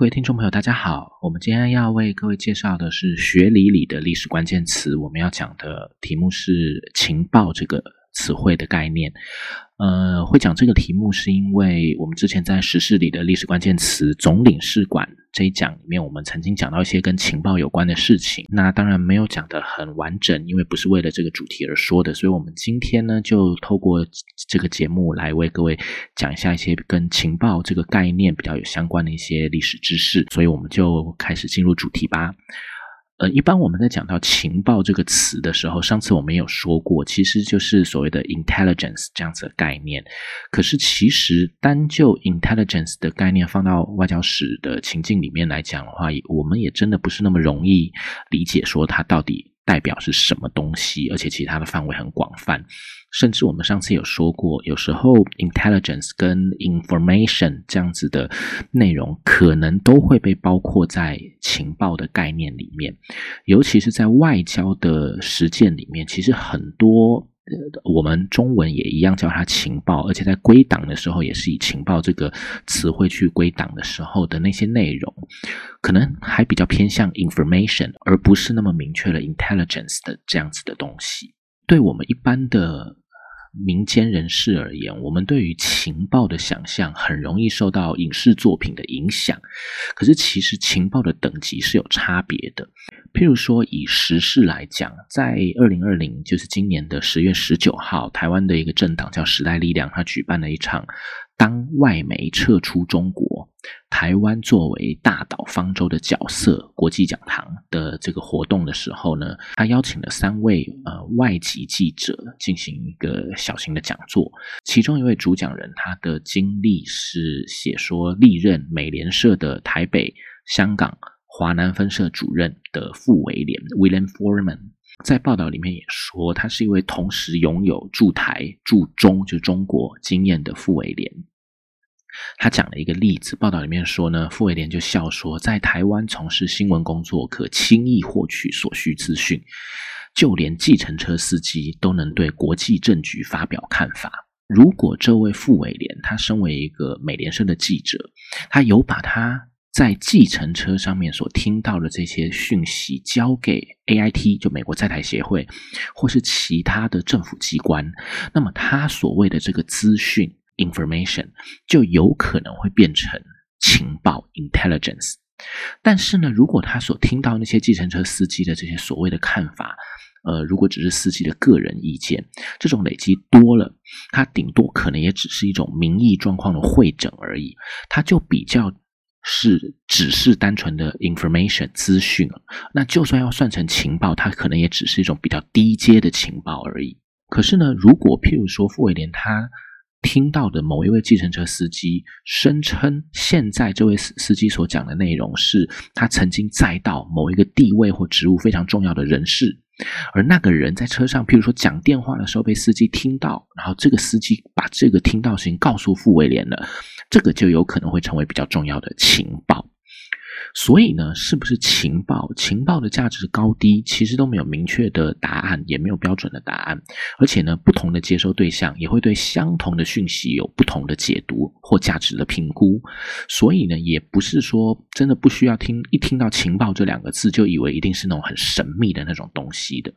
各位听众朋友，大家好。我们今天要为各位介绍的是学理里的历史关键词。我们要讲的题目是“情报”这个词汇的概念。呃，会讲这个题目是因为我们之前在时事里的历史关键词总领事馆。这一讲里面，我们曾经讲到一些跟情报有关的事情。那当然没有讲的很完整，因为不是为了这个主题而说的。所以，我们今天呢，就透过这个节目来为各位讲一下一些跟情报这个概念比较有相关的一些历史知识。所以，我们就开始进入主题吧。呃，一般我们在讲到情报这个词的时候，上次我们有说过，其实就是所谓的 intelligence 这样子的概念。可是，其实单就 intelligence 的概念放到外交史的情境里面来讲的话，我们也真的不是那么容易理解，说它到底。代表是什么东西？而且其他的范围很广泛，甚至我们上次有说过，有时候 intelligence 跟 information 这样子的内容，可能都会被包括在情报的概念里面，尤其是在外交的实践里面，其实很多。我们中文也一样叫它情报，而且在归档的时候也是以情报这个词汇去归档的时候的那些内容，可能还比较偏向 information，而不是那么明确了 intelligence 的这样子的东西。对我们一般的。民间人士而言，我们对于情报的想象很容易受到影视作品的影响。可是，其实情报的等级是有差别的。譬如说，以时事来讲，在二零二零，就是今年的十月十九号，台湾的一个政党叫时代力量，他举办了一场。当外媒撤出中国，台湾作为大岛方舟的角色，国际讲堂的这个活动的时候呢，他邀请了三位呃外籍记者进行一个小型的讲座。其中一位主讲人，他的经历是写说历任美联社的台北、香港、华南分社主任的傅维廉 （William Foreman）。在报道里面也说，他是一位同时拥有驻台、驻中就中国经验的傅维廉。他讲了一个例子，报道里面说呢，傅伟廉就笑说，在台湾从事新闻工作可轻易获取所需资讯，就连计程车司机都能对国际政局发表看法。如果这位傅伟廉他身为一个美联社的记者，他有把他在计程车上面所听到的这些讯息交给 A I T，就美国在台协会，或是其他的政府机关，那么他所谓的这个资讯。Information 就有可能会变成情报 intelligence，但是呢，如果他所听到那些计程车司机的这些所谓的看法，呃，如果只是司机的个人意见，这种累积多了，它顶多可能也只是一种民意状况的会诊而已，它就比较是只是单纯的 information 资讯。那就算要算成情报，它可能也只是一种比较低阶的情报而已。可是呢，如果譬如说傅伟廉他。听到的某一位计程车司机声称，现在这位司司机所讲的内容是他曾经载到某一个地位或职务非常重要的人士，而那个人在车上，譬如说讲电话的时候被司机听到，然后这个司机把这个听到事情告诉傅威廉了，这个就有可能会成为比较重要的情报。所以呢，是不是情报？情报的价值高低，其实都没有明确的答案，也没有标准的答案。而且呢，不同的接收对象也会对相同的讯息有不同的解读或价值的评估。所以呢，也不是说真的不需要听一听到情报这两个字，就以为一定是那种很神秘的那种东西的。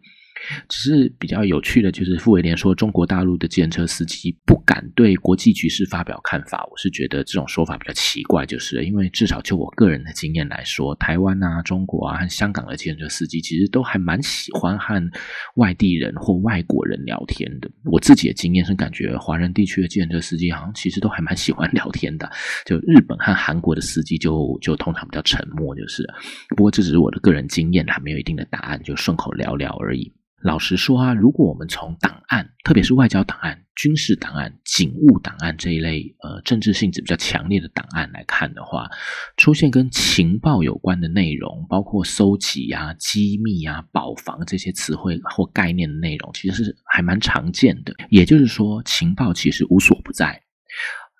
只是比较有趣的就是，傅维廉说中国大陆的建车司机不敢对国际局势发表看法，我是觉得这种说法比较奇怪，就是因为至少就我个人的经验来说，台湾啊、中国啊和香港的计程车司机其实都还蛮喜欢和外地人或外国人聊天的。我自己的经验是感觉，华人地区的计程车司机好像其实都还蛮喜欢聊天的。就日本和韩国的司机就就通常比较沉默，就是。不过这只是我的个人经验，还没有一定的答案，就顺口聊聊而已。老实说啊，如果我们从档案，特别是外交档案、军事档案、警务档案这一类呃政治性质比较强烈的档案来看的话，出现跟情报有关的内容，包括搜集啊、机密啊、保防这些词汇或概念的内容，其实是还蛮常见的。也就是说，情报其实无所不在。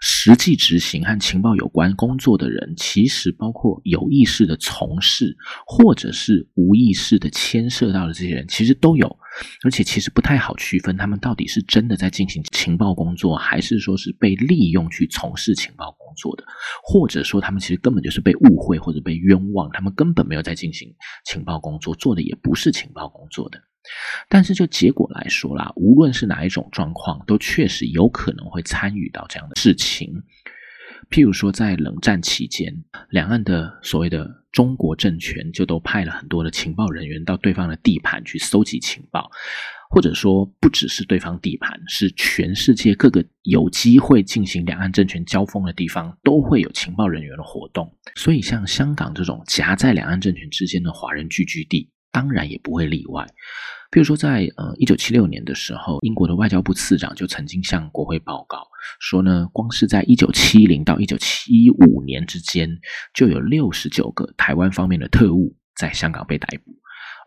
实际执行和情报有关工作的人，其实包括有意识的从事，或者是无意识的牵涉到的这些人，其实都有。而且其实不太好区分，他们到底是真的在进行情报工作，还是说是被利用去从事情报工作的，或者说他们其实根本就是被误会或者被冤枉，他们根本没有在进行情报工作，做的也不是情报工作的。但是就结果来说啦，无论是哪一种状况，都确实有可能会参与到这样的事情。譬如说，在冷战期间，两岸的所谓的中国政权就都派了很多的情报人员到对方的地盘去搜集情报，或者说不只是对方地盘，是全世界各个有机会进行两岸政权交锋的地方，都会有情报人员的活动。所以，像香港这种夹在两岸政权之间的华人聚居地。当然也不会例外。比如说，在呃一九七六年的时候，英国的外交部次长就曾经向国会报告说呢，光是在一九七零到一九七五年之间，就有六十九个台湾方面的特务在香港被逮捕，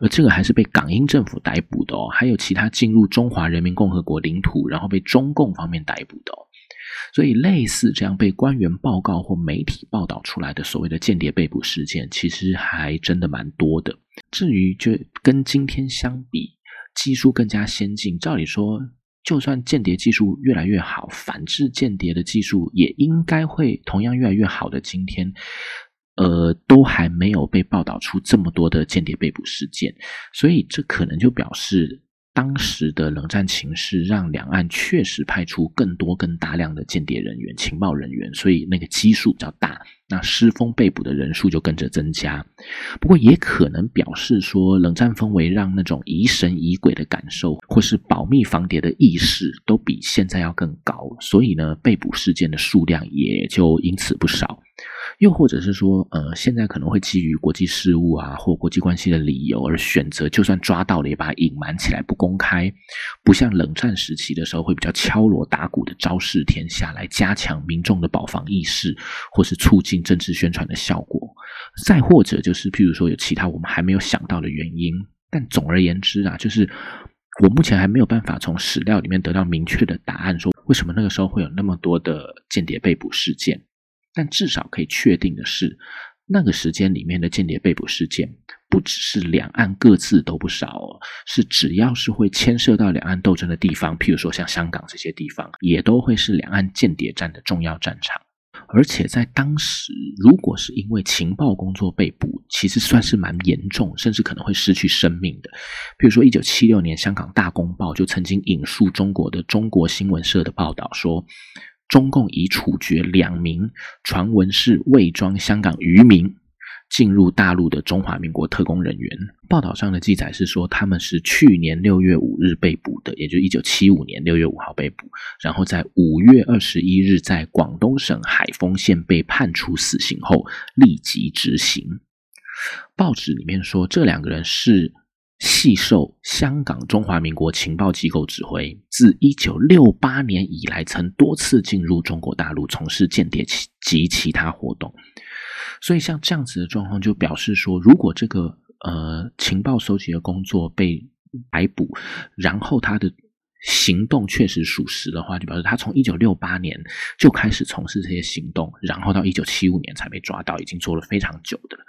而这个还是被港英政府逮捕的哦，还有其他进入中华人民共和国领土，然后被中共方面逮捕的哦。所以，类似这样被官员报告或媒体报道出来的所谓的间谍被捕事件，其实还真的蛮多的。至于就跟今天相比，技术更加先进，照理说，就算间谍技术越来越好，反制间谍的技术也应该会同样越来越好的。今天，呃，都还没有被报道出这么多的间谍被捕事件，所以这可能就表示。当时的冷战情势让两岸确实派出更多、更大量的间谍人员、情报人员，所以那个基数比较大，那失风被捕的人数就跟着增加。不过也可能表示说，冷战氛围让那种疑神疑鬼的感受，或是保密防谍的意识，都比现在要更高，所以呢，被捕事件的数量也就因此不少。又或者是说，呃，现在可能会基于国际事务啊或国际关系的理由而选择，就算抓到了也把它隐瞒起来不公开，不像冷战时期的时候会比较敲锣打鼓的昭示天下，来加强民众的保防意识，或是促进政治宣传的效果。再或者就是，譬如说有其他我们还没有想到的原因。但总而言之啊，就是我目前还没有办法从史料里面得到明确的答案，说为什么那个时候会有那么多的间谍被捕事件。但至少可以确定的是，那个时间里面的间谍被捕事件，不只是两岸各自都不少哦，是只要是会牵涉到两岸斗争的地方，譬如说像香港这些地方，也都会是两岸间谍战的重要战场。而且在当时，如果是因为情报工作被捕，其实算是蛮严重，甚至可能会失去生命的。比如说，一九七六年香港大公报就曾经引述中国的中国新闻社的报道说。中共已处决两名传闻是伪装香港渔民进入大陆的中华民国特工人员。报道上的记载是说，他们是去年六月五日被捕的，也就一九七五年六月五号被捕，然后在五月二十一日在广东省海丰县被判处死刑后立即执行。报纸里面说，这两个人是。系受香港中华民国情报机构指挥，自一九六八年以来，曾多次进入中国大陆从事间谍及其他活动。所以，像这样子的状况，就表示说，如果这个呃情报收集的工作被逮捕，然后他的行动确实属实的话，就表示他从一九六八年就开始从事这些行动，然后到一九七五年才被抓到，已经做了非常久的了。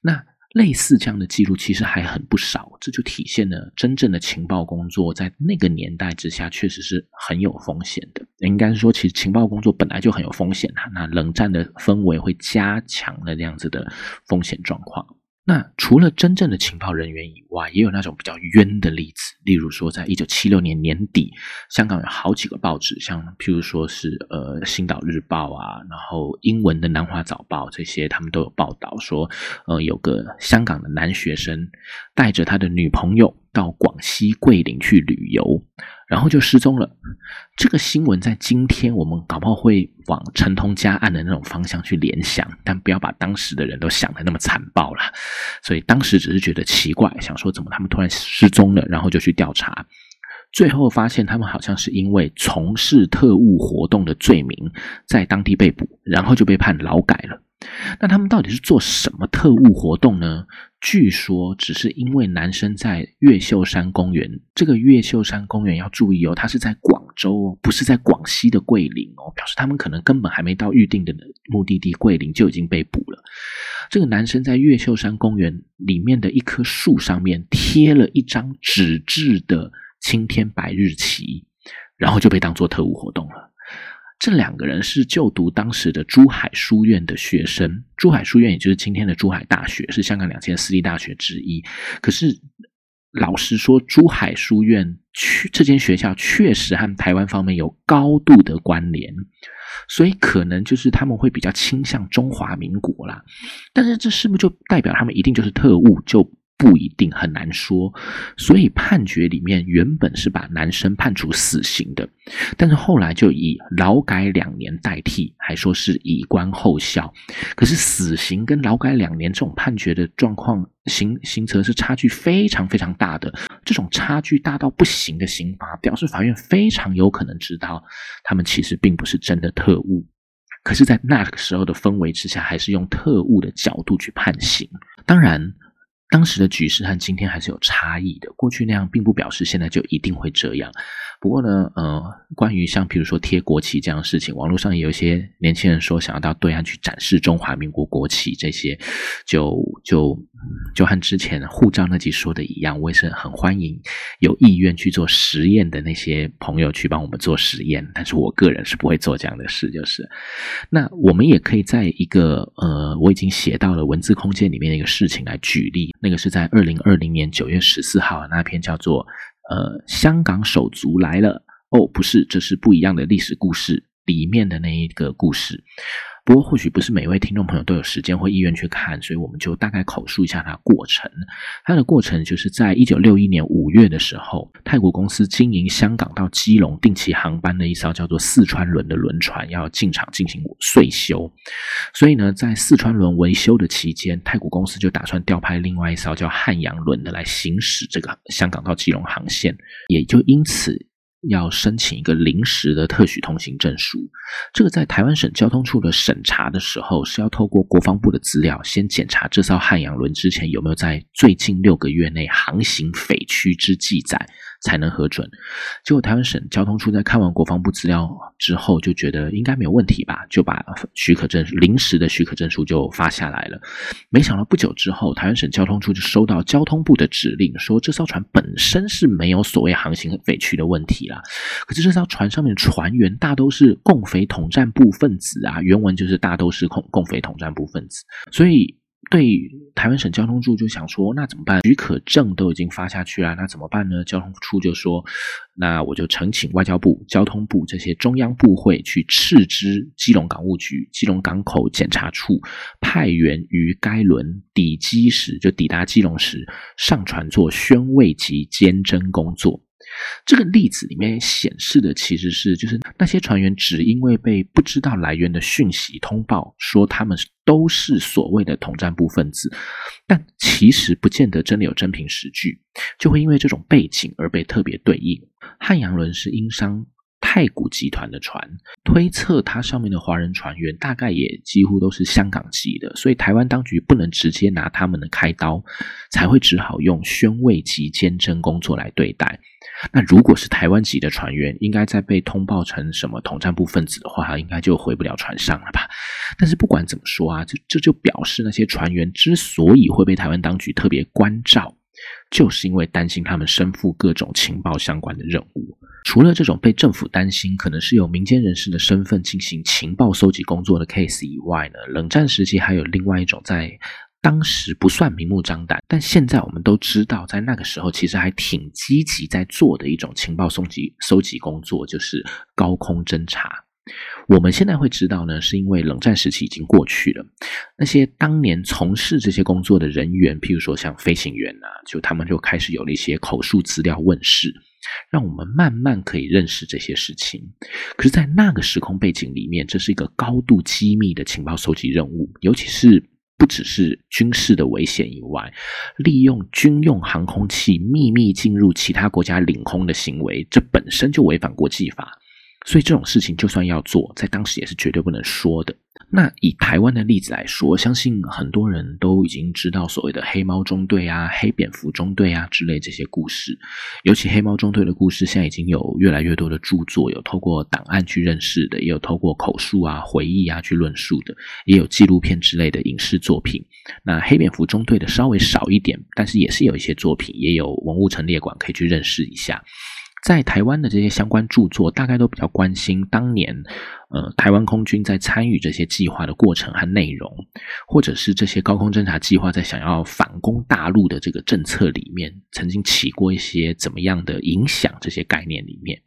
那。类似这样的记录其实还很不少，这就体现了真正的情报工作在那个年代之下确实是很有风险的。应该说，其实情报工作本来就很有风险啊，那冷战的氛围会加强了这样子的风险状况。那除了真正的情报人员以外，也有那种比较冤的例子。例如说，在一九七六年年底，香港有好几个报纸，像譬如说是呃《星岛日报》啊，然后英文的《南华早报》这些，他们都有报道说，呃，有个香港的男学生带着他的女朋友。到广西桂林去旅游，然后就失踪了。这个新闻在今天我们搞不好会往陈通家案的那种方向去联想，但不要把当时的人都想的那么残暴了。所以当时只是觉得奇怪，想说怎么他们突然失踪了，然后就去调查，最后发现他们好像是因为从事特务活动的罪名在当地被捕，然后就被判劳改了。那他们到底是做什么特务活动呢？据说只是因为男生在越秀山公园，这个越秀山公园要注意哦，它是在广州哦，不是在广西的桂林哦，表示他们可能根本还没到预定的目的地桂林就已经被捕了。这个男生在越秀山公园里面的一棵树上面贴了一张纸质的青天白日旗，然后就被当做特务活动了。这两个人是就读当时的珠海书院的学生，珠海书院也就是今天的珠海大学，是香港两间私立大学之一。可是。老实说，珠海书院确这间学校确实和台湾方面有高度的关联，所以可能就是他们会比较倾向中华民国啦。但是这是不是就代表他们一定就是特务？就不一定很难说，所以判决里面原本是把男生判处死刑的，但是后来就以劳改两年代替，还说是以观后效。可是死刑跟劳改两年这种判决的状况，刑刑责是差距非常非常大的。这种差距大到不行的刑罚，表示法院非常有可能知道他们其实并不是真的特务，可是，在那个时候的氛围之下，还是用特务的角度去判刑。当然。当时的局势和今天还是有差异的。过去那样，并不表示现在就一定会这样。不过呢，呃，关于像比如说贴国旗这样的事情，网络上也有一些年轻人说想要到对岸去展示中华民国国旗，这些就就就和之前护照那集说的一样，我也是很欢迎有意愿去做实验的那些朋友去帮我们做实验。但是我个人是不会做这样的事，就是那我们也可以在一个呃，我已经写到了文字空间里面的一个事情来举例，那个是在二零二零年九月十四号那篇叫做。呃，香港手足来了哦，不是，这是不一样的历史故事里面的那一个故事。不过，或许不是每位听众朋友都有时间或意愿去看，所以我们就大概口述一下它过程。它的过程就是在一九六一年五月的时候，泰国公司经营香港到基隆定期航班的一艘叫做四川轮的轮船要进场进行岁修，所以呢，在四川轮维修的期间，泰国公司就打算调派另外一艘叫汉阳轮的来行驶这个香港到基隆航线，也就因此。要申请一个临时的特许通行证书，这个在台湾省交通处的审查的时候，是要透过国防部的资料，先检查这艘汉阳轮之前有没有在最近六个月内航行匪区之记载。才能核准。结果台湾省交通处在看完国防部资料之后，就觉得应该没有问题吧，就把许可证临时的许可证书就发下来了。没想到不久之后，台湾省交通处就收到交通部的指令，说这艘船本身是没有所谓航行匪区的问题啦。可是这艘船上面船员大都是共匪统战部分子啊，原文就是大都是共共匪统战部分子，所以。对台湾省交通处就想说，那怎么办？许可证都已经发下去了，那怎么办呢？交通处就说，那我就呈请外交部、交通部这些中央部会去斥资基隆港务局、基隆港口检查处派员于该轮抵机时，就抵达基隆时上船做宣慰及监侦工作。这个例子里面显示的其实是，就是那些船员只因为被不知道来源的讯息通报说他们都是所谓的统战部分子，但其实不见得真的有真凭实据，就会因为这种背景而被特别对应。汉阳轮是英商。太古集团的船，推测它上面的华人船员大概也几乎都是香港籍的，所以台湾当局不能直接拿他们的开刀，才会只好用宣慰及监侦工作来对待。那如果是台湾籍的船员，应该在被通报成什么统战部分子的话，应该就回不了船上了吧？但是不管怎么说啊，这这就表示那些船员之所以会被台湾当局特别关照，就是因为担心他们身负各种情报相关的任务。除了这种被政府担心可能是有民间人士的身份进行情报搜集工作的 case 以外呢，冷战时期还有另外一种在当时不算明目张胆，但现在我们都知道，在那个时候其实还挺积极在做的一种情报搜集搜集工作，就是高空侦察。我们现在会知道呢，是因为冷战时期已经过去了。那些当年从事这些工作的人员，譬如说像飞行员啊，就他们就开始有了一些口述资料问世。让我们慢慢可以认识这些事情。可是，在那个时空背景里面，这是一个高度机密的情报收集任务，尤其是不只是军事的危险以外，利用军用航空器秘密进入其他国家领空的行为，这本身就违反国际法。所以这种事情就算要做，在当时也是绝对不能说的。那以台湾的例子来说，相信很多人都已经知道所谓的黑猫中队啊、黑蝙蝠中队啊之类这些故事。尤其黑猫中队的故事，现在已经有越来越多的著作，有透过档案去认识的，也有透过口述啊、回忆啊去论述的，也有纪录片之类的影视作品。那黑蝙蝠中队的稍微少一点，但是也是有一些作品，也有文物陈列馆可以去认识一下。在台湾的这些相关著作，大概都比较关心当年，呃，台湾空军在参与这些计划的过程和内容，或者是这些高空侦察计划在想要反攻大陆的这个政策里面，曾经起过一些怎么样的影响？这些概念里面，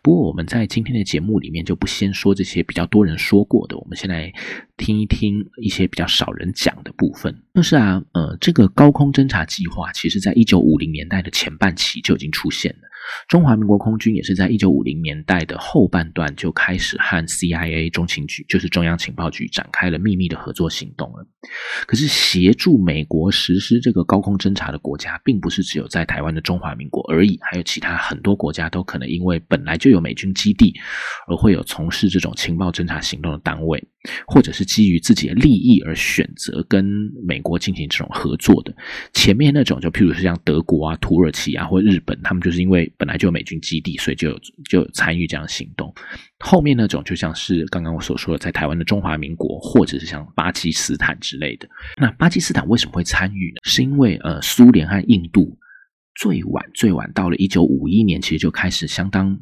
不过我们在今天的节目里面就不先说这些比较多人说过的，我们先来听一听一些比较少人讲的部分。就是啊，呃，这个高空侦察计划，其实在一九五零年代的前半期就已经出现了。中华民国空军也是在一九五零年代的后半段就开始和 CIA 中情局，就是中央情报局展开了秘密的合作行动了。可是协助美国实施这个高空侦察的国家，并不是只有在台湾的中华民国而已，还有其他很多国家都可能因为本来就有美军基地，而会有从事这种情报侦察行动的单位，或者是基于自己的利益而选择跟美国进行这种合作的。前面那种就譬如是像德国啊、土耳其啊或日本，他们就是因为本来就有美军基地，所以就有就有参与这样行动。后面那种就像是刚刚我所说的，在台湾的中华民国，或者是像巴基斯坦之类的。那巴基斯坦为什么会参与呢？是因为呃，苏联和印度最晚最晚到了一九五一年，其实就开始相当。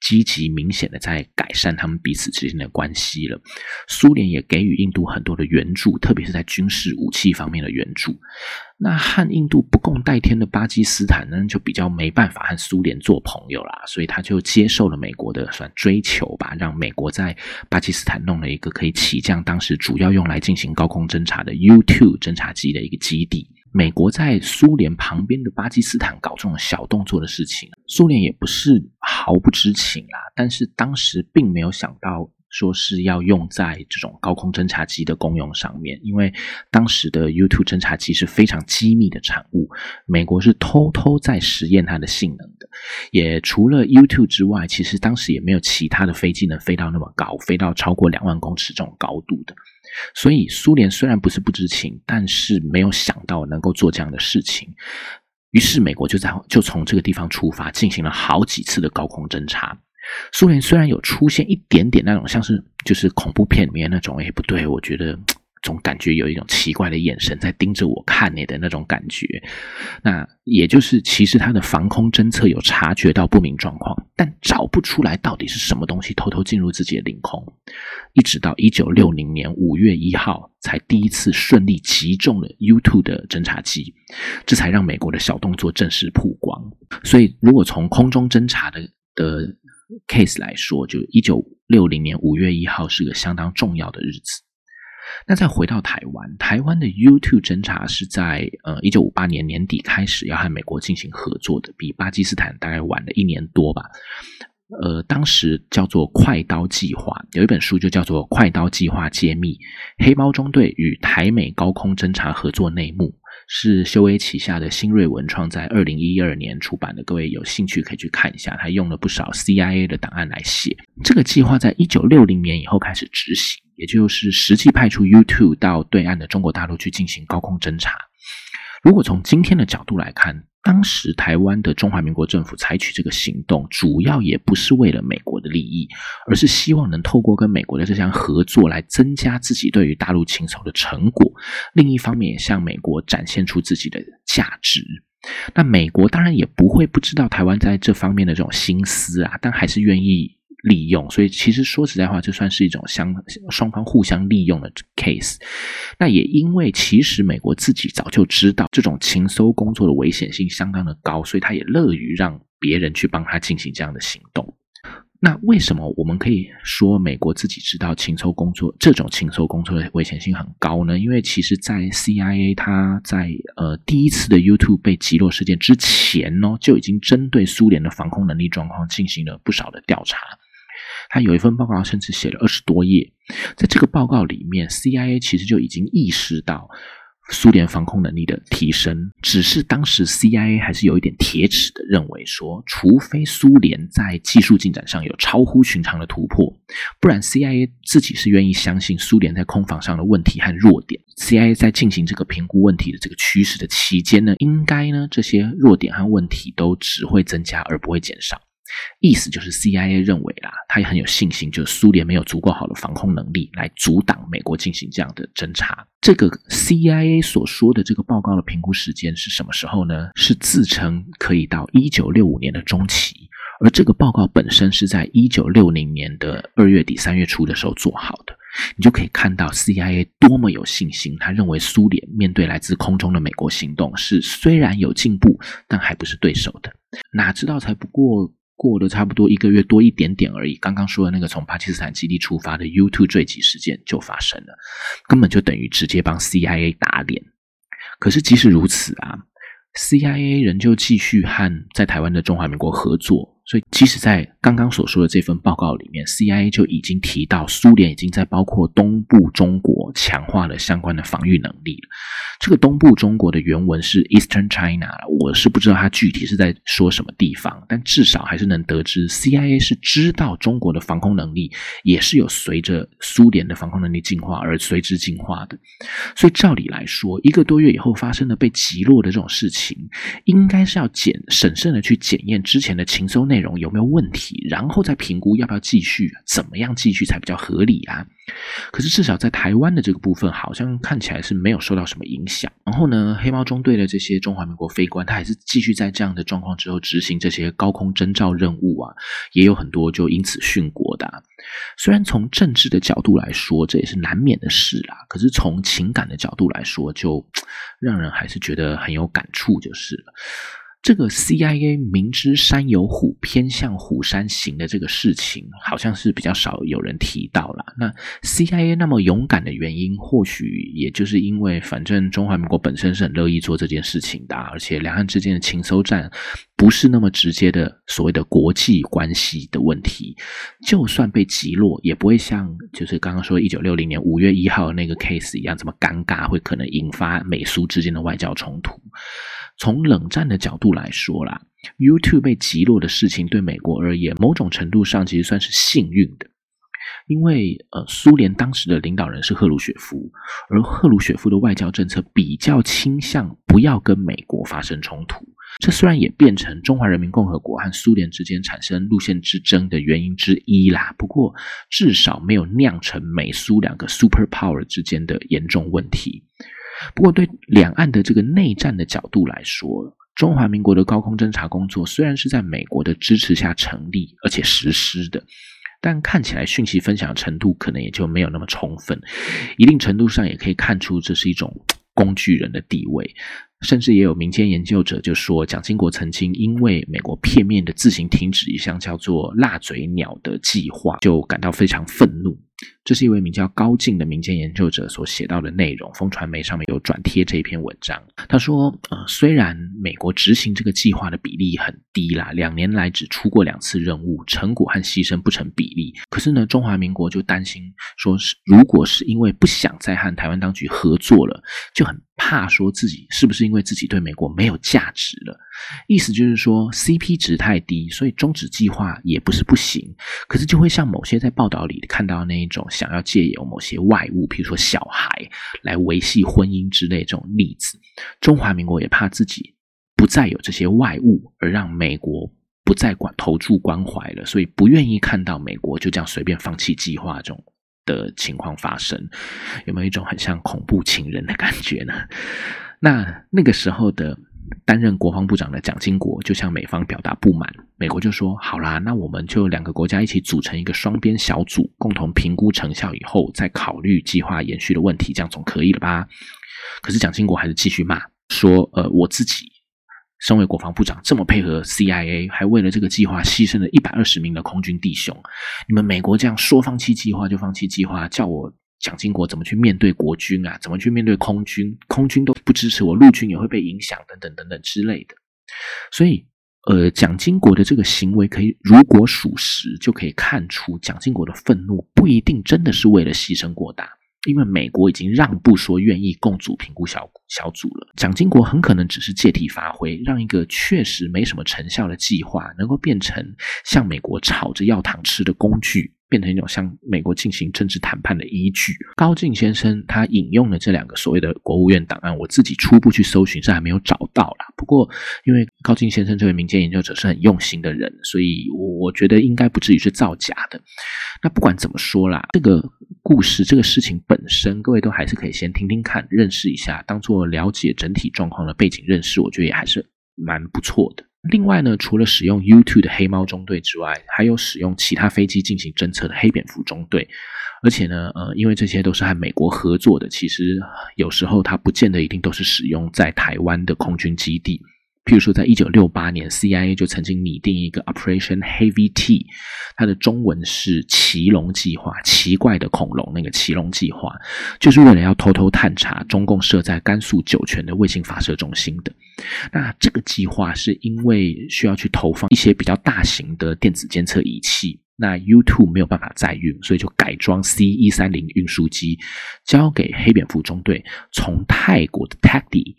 积极明显的在改善他们彼此之间的关系了。苏联也给予印度很多的援助，特别是在军事武器方面的援助。那和印度不共戴天的巴基斯坦呢，就比较没办法和苏联做朋友啦，所以他就接受了美国的算追求吧，让美国在巴基斯坦弄了一个可以起降当时主要用来进行高空侦察的 U-2 侦察机的一个基地。美国在苏联旁边的巴基斯坦搞这种小动作的事情，苏联也不是毫不知情啦。但是当时并没有想到说是要用在这种高空侦察机的功用上面，因为当时的 U2 侦察机是非常机密的产物，美国是偷偷在实验它的性能的。也除了 U2 之外，其实当时也没有其他的飞机能飞到那么高，飞到超过两万公尺这种高度的。所以，苏联虽然不是不知情，但是没有想到能够做这样的事情。于是，美国就在就从这个地方出发，进行了好几次的高空侦察。苏联虽然有出现一点点那种像是就是恐怖片里面那种，哎，不对，我觉得。总感觉有一种奇怪的眼神在盯着我看你的那种感觉，那也就是其实他的防空侦测有察觉到不明状况，但找不出来到底是什么东西偷偷进入自己的领空，一直到一九六零年五月一号才第一次顺利击中了 U two 的侦察机，这才让美国的小动作正式曝光。所以，如果从空中侦察的的 case 来说，就一九六零年五月一号是个相当重要的日子。那再回到台湾，台湾的 U2 侦察是在呃一九五八年年底开始要和美国进行合作的，比巴基斯坦大概晚了一年多吧。呃，当时叫做“快刀计划”，有一本书就叫做《快刀计划揭秘：黑猫中队与台美高空侦察合作内幕》。是修威旗下的新锐文创在二零一二年出版的，各位有兴趣可以去看一下。他用了不少 CIA 的档案来写这个计划，在一九六零年以后开始执行，也就是实际派出 U2 到对岸的中国大陆去进行高空侦察。如果从今天的角度来看，当时台湾的中华民国政府采取这个行动，主要也不是为了美国的利益，而是希望能透过跟美国的这项合作来增加自己对于大陆情仇的成果。另一方面，也向美国展现出自己的价值。那美国当然也不会不知道台湾在这方面的这种心思啊，但还是愿意。利用，所以其实说实在话，这算是一种相双方互相利用的 case。那也因为其实美国自己早就知道这种情搜工作的危险性相当的高，所以他也乐于让别人去帮他进行这样的行动。那为什么我们可以说美国自己知道情搜工作这种情搜工作的危险性很高呢？因为其实，在 CIA 它在呃第一次的 YouTube 被击落事件之前呢，就已经针对苏联的防空能力状况进行了不少的调查。他有一份报告，甚至写了二十多页。在这个报告里面，CIA 其实就已经意识到，苏联防空能力的提升，只是当时 CIA 还是有一点铁齿的认为说，除非苏联在技术进展上有超乎寻常的突破，不然 CIA 自己是愿意相信苏联在空防上的问题和弱点。CIA 在进行这个评估问题的这个趋势的期间呢，应该呢这些弱点和问题都只会增加而不会减少。意思就是，CIA 认为啦，他也很有信心，就是苏联没有足够好的防空能力来阻挡美国进行这样的侦查。这个 CIA 所说的这个报告的评估时间是什么时候呢？是自称可以到一九六五年的中期，而这个报告本身是在一九六零年的二月底三月初的时候做好的。你就可以看到 CIA 多么有信心，他认为苏联面对来自空中的美国行动是虽然有进步，但还不是对手的。哪知道才不过。过了差不多一个月多一点点而已，刚刚说的那个从巴基斯坦基地出发的 U2 坠机事件就发生了，根本就等于直接帮 CIA 打脸。可是即使如此啊，CIA 仍旧继续和在台湾的中华民国合作。所以，即使在刚刚所说的这份报告里面，CIA 就已经提到苏联已经在包括东部中国强化了相关的防御能力。这个东部中国的原文是 Eastern China，我是不知道它具体是在说什么地方，但至少还是能得知 CIA 是知道中国的防空能力也是有随着苏联的防空能力进化而随之进化的。所以，照理来说，一个多月以后发生的被击落的这种事情，应该是要检审慎的去检验之前的情搜。内容有没有问题，然后再评估要不要继续，怎么样继续才比较合理啊？可是至少在台湾的这个部分，好像看起来是没有受到什么影响。然后呢，黑猫中队的这些中华民国飞官，他还是继续在这样的状况之后执行这些高空征兆任务啊，也有很多就因此殉国的。虽然从政治的角度来说，这也是难免的事啦，可是从情感的角度来说，就让人还是觉得很有感触，就是了。这个 CIA 明知山有虎，偏向虎山行的这个事情，好像是比较少有人提到了。那 CIA 那么勇敢的原因，或许也就是因为，反正中华民国本身是很乐意做这件事情的，而且两岸之间的情搜战不是那么直接的所谓的国际关系的问题，就算被击落，也不会像就是刚刚说一九六零年五月一号那个 case 一样这么尴尬，会可能引发美苏之间的外交冲突。从冷战的角度来说啦，YouTube 被击落的事情对美国而言，某种程度上其实算是幸运的，因为呃，苏联当时的领导人是赫鲁雪夫，而赫鲁雪夫的外交政策比较倾向不要跟美国发生冲突，这虽然也变成中华人民共和国和苏联之间产生路线之争的原因之一啦，不过至少没有酿成美苏两个 super power 之间的严重问题。不过，对两岸的这个内战的角度来说，中华民国的高空侦察工作虽然是在美国的支持下成立而且实施的，但看起来讯息分享程度可能也就没有那么充分。一定程度上也可以看出，这是一种工具人的地位。甚至也有民间研究者就说，蒋经国曾经因为美国片面的自行停止一项叫做“辣嘴鸟”的计划，就感到非常愤怒。这是一位名叫高进的民间研究者所写到的内容，风传媒上面有转贴这一篇文章。他说：“呃，虽然美国执行这个计划的比例很低啦，两年来只出过两次任务，成果和牺牲不成比例。可是呢，中华民国就担心，说是如果是因为不想再和台湾当局合作了，就很怕说自己是不是因为自己对美国没有价值了。意思就是说，CP 值太低，所以终止计划也不是不行。可是就会像某些在报道里看到那一种。”想要借由某些外物，比如说小孩来维系婚姻之类这种例子，中华民国也怕自己不再有这些外物，而让美国不再管投注关怀了，所以不愿意看到美国就这样随便放弃计划这种的情况发生。有没有一种很像恐怖情人的感觉呢？那那个时候的。担任国防部长的蒋经国就向美方表达不满，美国就说：“好啦，那我们就两个国家一起组成一个双边小组，共同评估成效以后再考虑计划延续的问题，这样总可以了吧？”可是蒋经国还是继续骂说：“呃，我自己身为国防部长，这么配合 CIA，还为了这个计划牺牲了一百二十名的空军弟兄，你们美国这样说放弃计划就放弃计划，叫我。”蒋经国怎么去面对国军啊？怎么去面对空军？空军都不支持我，陆军也会被影响，等等等等之类的。所以，呃，蒋经国的这个行为，可以如果属实，就可以看出蒋经国的愤怒不一定真的是为了牺牲过大，因为美国已经让步说愿意共组评估小小组了。蒋经国很可能只是借题发挥，让一个确实没什么成效的计划，能够变成向美国吵着要糖吃的工具。变成一种向美国进行政治谈判的依据。高进先生他引用了这两个所谓的国务院档案，我自己初步去搜寻是还没有找到啦。不过，因为高进先生这位民间研究者是很用心的人，所以我觉得应该不至于是造假的。那不管怎么说啦，这个故事这个事情本身，各位都还是可以先听听看，认识一下，当做了解整体状况的背景认识，我觉得也还是蛮不错的。另外呢，除了使用 U2 的黑猫中队之外，还有使用其他飞机进行侦测的黑蝙蝠中队。而且呢，呃，因为这些都是和美国合作的，其实有时候它不见得一定都是使用在台湾的空军基地。譬如说，在一九六八年，CIA 就曾经拟定一个 Operation Heavy T，它的中文是“奇龙计划”，奇怪的恐龙那个“奇龙计划”，就是为了要偷偷探查中共设在甘肃酒泉的卫星发射中心的。那这个计划是因为需要去投放一些比较大型的电子监测仪器。那 U two 没有办法载运，所以就改装 C 一三零运输机，交给黑蝙蝠中队，从泰国的 t a d i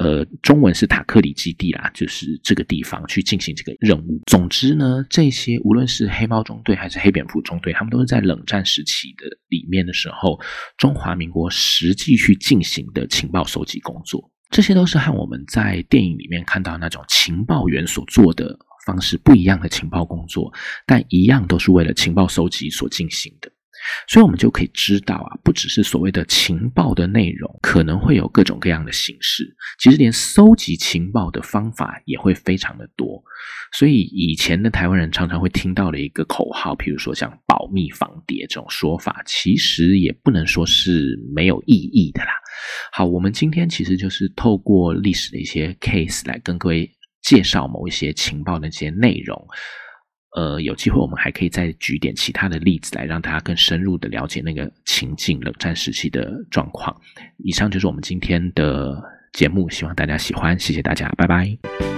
呃，中文是塔克里基地啦，就是这个地方去进行这个任务。总之呢，这些无论是黑猫中队还是黑蝙蝠中队，他们都是在冷战时期的里面的时候，中华民国实际去进行的情报收集工作。这些都是和我们在电影里面看到那种情报员所做的。方式不一样的情报工作，但一样都是为了情报收集所进行的，所以我们就可以知道啊，不只是所谓的情报的内容，可能会有各种各样的形式，其实连搜集情报的方法也会非常的多。所以以前的台湾人常常会听到的一个口号，譬如说像“保密防谍”这种说法，其实也不能说是没有意义的啦。好，我们今天其实就是透过历史的一些 case 来跟各位。介绍某一些情报的一些内容，呃，有机会我们还可以再举点其他的例子来让大家更深入的了解那个情境，冷战时期的状况。以上就是我们今天的节目，希望大家喜欢，谢谢大家，拜拜。